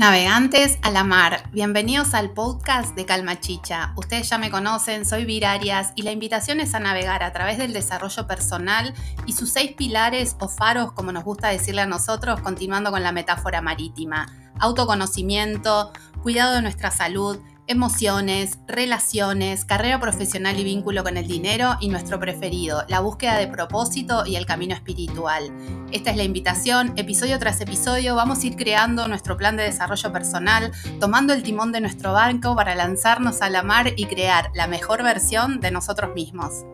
Navegantes a la mar, bienvenidos al podcast de Calma Chicha. Ustedes ya me conocen, soy Virarias y la invitación es a navegar a través del desarrollo personal y sus seis pilares o faros, como nos gusta decirle a nosotros, continuando con la metáfora marítima. Autoconocimiento, cuidado de nuestra salud, emociones, relaciones, carrera profesional y vínculo con el dinero y nuestro preferido, la búsqueda de propósito y el camino espiritual. Esta es la invitación, episodio tras episodio vamos a ir creando nuestro plan de desarrollo personal, tomando el timón de nuestro barco para lanzarnos a la mar y crear la mejor versión de nosotros mismos.